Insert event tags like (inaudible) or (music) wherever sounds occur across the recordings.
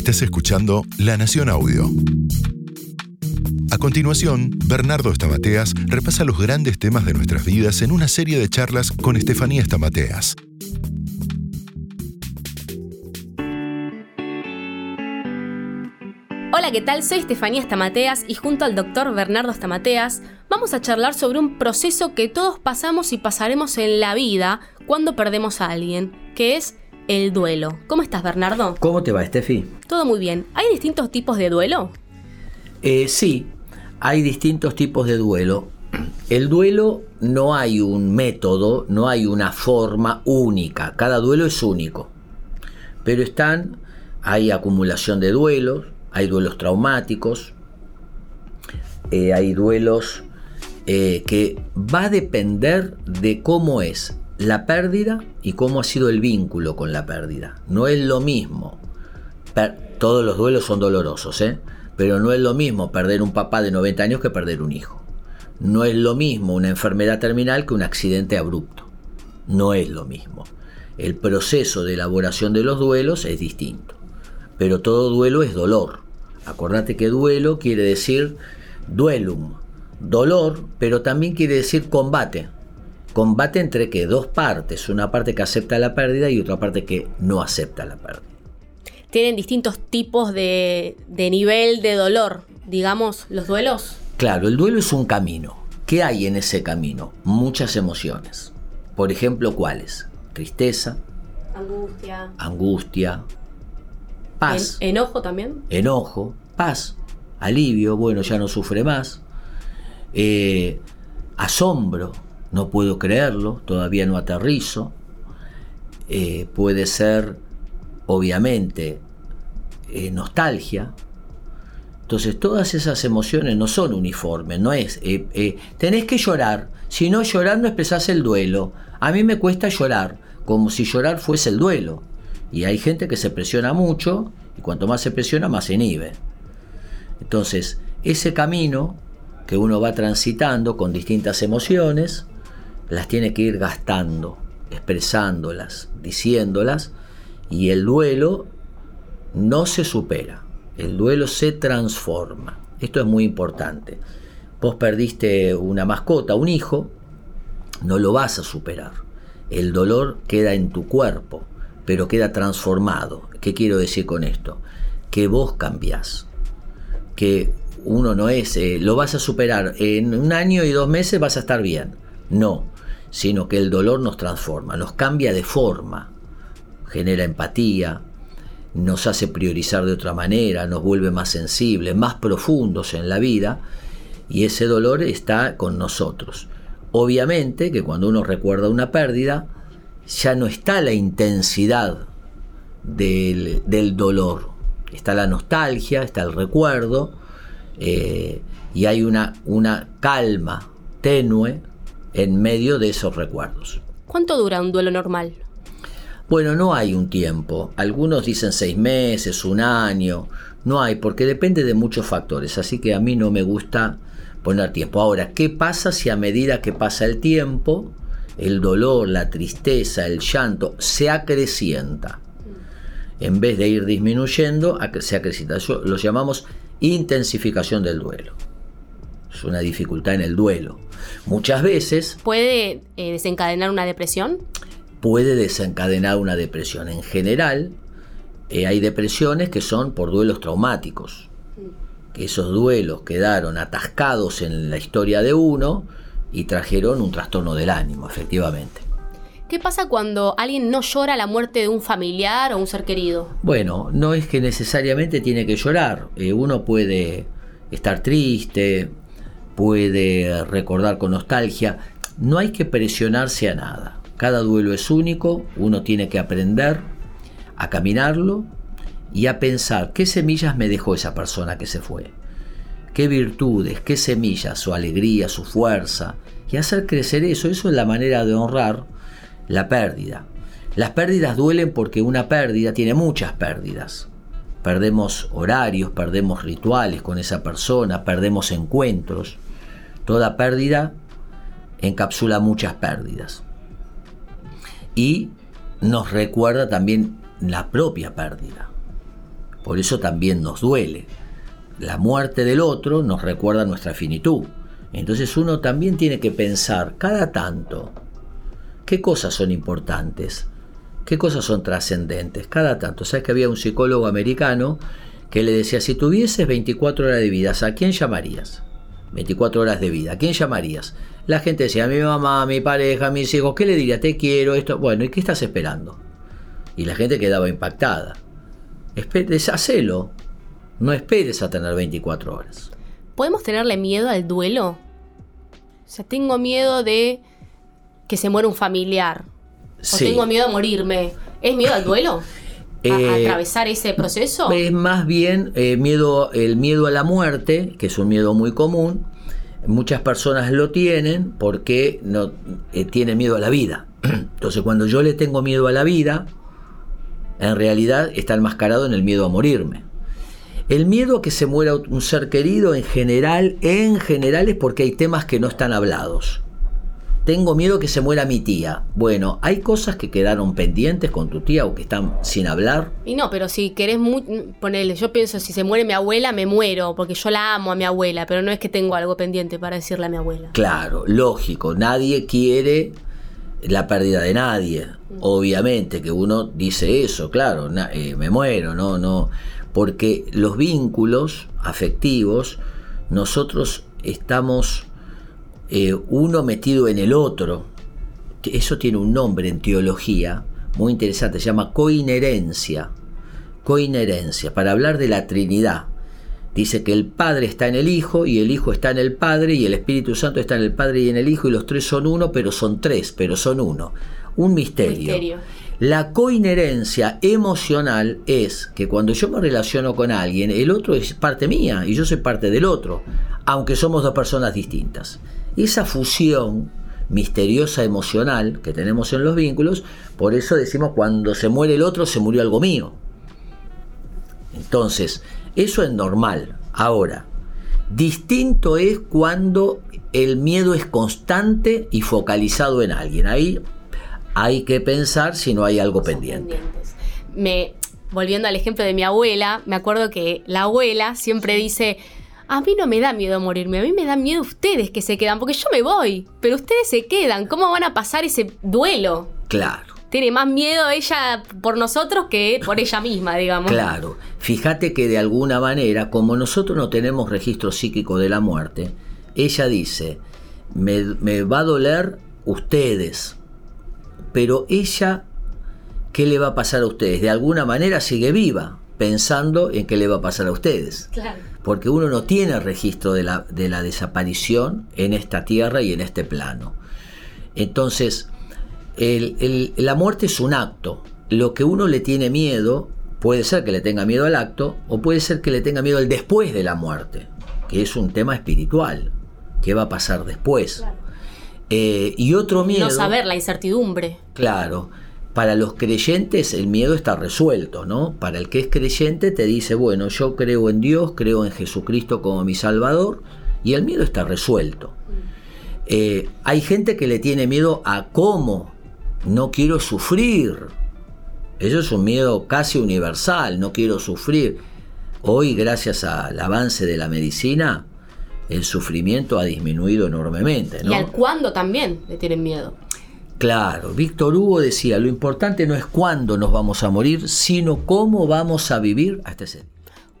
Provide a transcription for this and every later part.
Estás escuchando La Nación Audio. A continuación, Bernardo Estamateas repasa los grandes temas de nuestras vidas en una serie de charlas con Estefanía Estamateas. Hola, ¿qué tal? Soy Estefanía Estamateas y junto al doctor Bernardo Estamateas vamos a charlar sobre un proceso que todos pasamos y pasaremos en la vida cuando perdemos a alguien, que es el duelo. ¿Cómo estás, Bernardo? ¿Cómo te va, Estefi? Todo muy bien. ¿Hay distintos tipos de duelo? Eh, sí, hay distintos tipos de duelo. El duelo no hay un método, no hay una forma única. Cada duelo es único. Pero están, hay acumulación de duelos, hay duelos traumáticos, eh, hay duelos eh, que va a depender de cómo es la pérdida y cómo ha sido el vínculo con la pérdida. No es lo mismo. todos los duelos son dolorosos, ¿eh? pero no es lo mismo perder un papá de 90 años que perder un hijo. No es lo mismo una enfermedad terminal que un accidente abrupto. No es lo mismo. El proceso de elaboración de los duelos es distinto. Pero todo duelo es dolor. Acordate que duelo quiere decir duelum, dolor, pero también quiere decir combate. Combate entre que dos partes, una parte que acepta la pérdida y otra parte que no acepta la pérdida tienen distintos tipos de, nivel de dolor, digamos, los duelos. Claro, el duelo es un camino. ¿Qué hay en ese camino? Muchas emociones. Por ejemplo, ¿cuáles? Tristeza. Angustia. Angustia. Paz. enojo también. Enojo. Paz. Alivio. Bueno, ya no sufre más. Eh, asombro. No puedo creerlo. Todavía no aterrizo. Eh, puede ser obviamente, eh, nostalgia. Entonces todas esas emociones no son uniformes, no es, eh, eh, tenés que llorar, si no llorando expresás el duelo. A mí me cuesta llorar, como si llorar fuese el duelo. Y hay gente que se presiona mucho y cuanto más se presiona más se inhibe. Entonces, ese camino que uno va transitando con distintas emociones, las tiene que ir gastando, expresándolas, diciéndolas, y el duelo no se supera, el duelo se transforma. Esto es muy importante. Vos perdiste una mascota, un hijo, no lo vas a superar. El dolor queda en tu cuerpo, pero queda transformado. ¿Qué quiero decir con esto? Que vos cambiás. Que uno no es, eh, lo vas a superar en un año y dos meses vas a estar bien. No, sino que el dolor nos transforma, nos cambia de forma genera empatía, nos hace priorizar de otra manera, nos vuelve más sensibles, más profundos en la vida y ese dolor está con nosotros. Obviamente que cuando uno recuerda una pérdida, ya no está la intensidad del, dolor, está la nostalgia, está el recuerdo eh, y hay una, una calma tenue en medio de esos recuerdos. ¿Cuánto dura un duelo normal? Bueno, no hay un tiempo. Algunos dicen seis meses, un año. No hay, porque depende de muchos factores. Así que a mí no me gusta poner tiempo. Ahora, ¿qué pasa si a medida que pasa el tiempo, el dolor, la tristeza, el llanto se acrecienta? En vez de ir disminuyendo, se acrecienta. Eso lo llamamos intensificación del duelo. Es una dificultad en el duelo. Muchas veces... ¿Puede eh, desencadenar una depresión? puede desencadenar una depresión. En general, eh, hay depresiones que son por duelos traumáticos, que esos duelos quedaron atascados en la historia de uno y trajeron un trastorno del ánimo, efectivamente. ¿Qué pasa cuando alguien no llora la muerte de un familiar o un ser querido? Bueno, no es que necesariamente tiene que llorar. Eh, uno puede estar triste, puede recordar con nostalgia. No hay que presionarse a nada. Cada duelo es único, uno tiene que aprender a caminarlo y a pensar qué semillas me dejó esa persona que se fue, qué virtudes, qué semillas, su alegría, su fuerza, y hacer crecer eso. Eso es la manera de honrar la pérdida. Las pérdidas duelen porque una pérdida tiene muchas pérdidas. Perdemos horarios, perdemos rituales con esa persona, perdemos encuentros. Toda pérdida encapsula muchas pérdidas y nos recuerda también la propia pérdida. Por eso también nos duele. La muerte del otro nos recuerda nuestra finitud. Entonces uno también tiene que pensar cada tanto qué cosas son importantes, qué cosas son trascendentes, cada tanto. Sabes que había un psicólogo americano que le decía, si tuvieses 24 horas de vida, ¿a quién llamarías? 24 horas de vida, ¿a quién llamarías? La gente decía, a mi mamá, a mi pareja, a mis hijos, ¿qué le diría? Te quiero, esto. Bueno, ¿y qué estás esperando? Y la gente quedaba impactada. Deshacelo. No esperes a tener 24 horas. ¿Podemos tenerle miedo al duelo? O sea, tengo miedo de que se muera un familiar. O tengo miedo a morirme. ¿Es miedo al duelo? (laughs) ¿A, eh, atravesar ese proceso? Es más bien eh, miedo, el miedo a la muerte, que es un miedo muy común. Muchas personas lo tienen porque no eh, tienen miedo a la vida. (clears throat) Entonces, cuando yo le tengo miedo a la vida, en realidad está enmascarado en el miedo a morirme. El miedo a que se muera un ser querido en general, en general es porque hay temas que no están hablados. Tengo miedo que se muera mi tía. Bueno, hay cosas que quedaron pendientes con tu tía o que están sin hablar. Y no, pero si querés ponerle, yo pienso, si se muere mi abuela, me muero, porque yo la amo a mi abuela, pero no es que tengo algo pendiente para decirle a mi abuela. Claro, lógico, nadie quiere la pérdida de nadie. Obviamente que uno dice eso, claro, eh, me muero, no, no, porque los vínculos afectivos, nosotros estamos eh, uno metido en el otro. Eso tiene un nombre en teología muy interesante, se llama coinherencia. Coinherencia, para hablar de la Trinidad. Dice que el Padre está en el Hijo y el Hijo está en el Padre y el Espíritu Santo está en el Padre y en el Hijo y los tres son uno, pero son tres, pero son uno. Un misterio. La coinherencia emocional es que cuando yo me relaciono con alguien, el otro es parte mía y yo soy parte del otro, aunque somos dos personas distintas. Esa fusión misteriosa emocional que tenemos en los vínculos, por eso decimos cuando se muere el otro se murió algo mío. Entonces, eso es normal. Ahora, distinto es cuando el miedo es constante y focalizado en alguien. Ahí hay que pensar si no hay algo pendiente. Me, volviendo al ejemplo de mi abuela, me acuerdo que la abuela siempre dice, a mí no me da miedo morirme, a mí me da miedo ustedes que se quedan, porque yo me voy, pero ustedes se quedan, ¿cómo van a pasar ese duelo? Claro tiene más miedo ella por nosotros que por ella misma, digamos. Claro, fíjate que de alguna manera, como nosotros no tenemos registro psíquico de la muerte, ella dice, me, me va a doler ustedes, pero ella, ¿qué le va a pasar a ustedes? De alguna manera sigue viva, pensando en qué le va a pasar a ustedes. Claro. Porque uno no tiene registro de la, de la desaparición en esta tierra y en este plano. Entonces, la muerte es un acto. Lo que uno le tiene miedo puede ser que le tenga miedo al acto o puede ser que le tenga miedo al después de la muerte, que es un tema espiritual. ¿Qué va a pasar después? Eh, y otro miedo... No saber, la incertidumbre. Claro. Para los creyentes el miedo está resuelto, ¿no? Para el que es creyente te dice, bueno, yo creo en Dios, creo en Jesucristo como mi Salvador, y el miedo está resuelto. Mm. Eh, hay gente que le tiene miedo a cómo no quiero sufrir. Eso es un miedo casi universal, no quiero sufrir. Hoy, gracias al avance de la medicina, el sufrimiento ha disminuido enormemente. Y al cuándo también le tienen miedo. Claro, Víctor Hugo decía, lo importante no es cuándo nos vamos a morir, sino cómo vamos a vivir hasta ese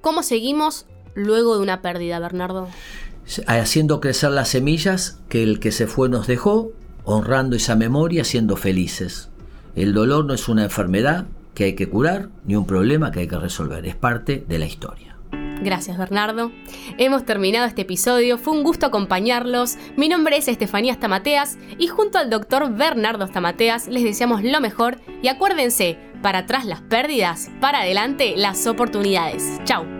¿Cómo seguimos luego de una pérdida, Bernardo? Haciendo crecer las semillas que el que se fue nos dejó honrando esa memoria, siendo felices. El dolor no es una enfermedad que hay que curar, ni un problema que hay que resolver, es parte de la historia. Gracias Bernardo. Hemos terminado este episodio, fue un gusto acompañarlos. Mi nombre es Estefanía Stamateas y junto al doctor Bernardo Stamateas les deseamos lo mejor y acuérdense, para atrás las pérdidas, para adelante las oportunidades. Chao.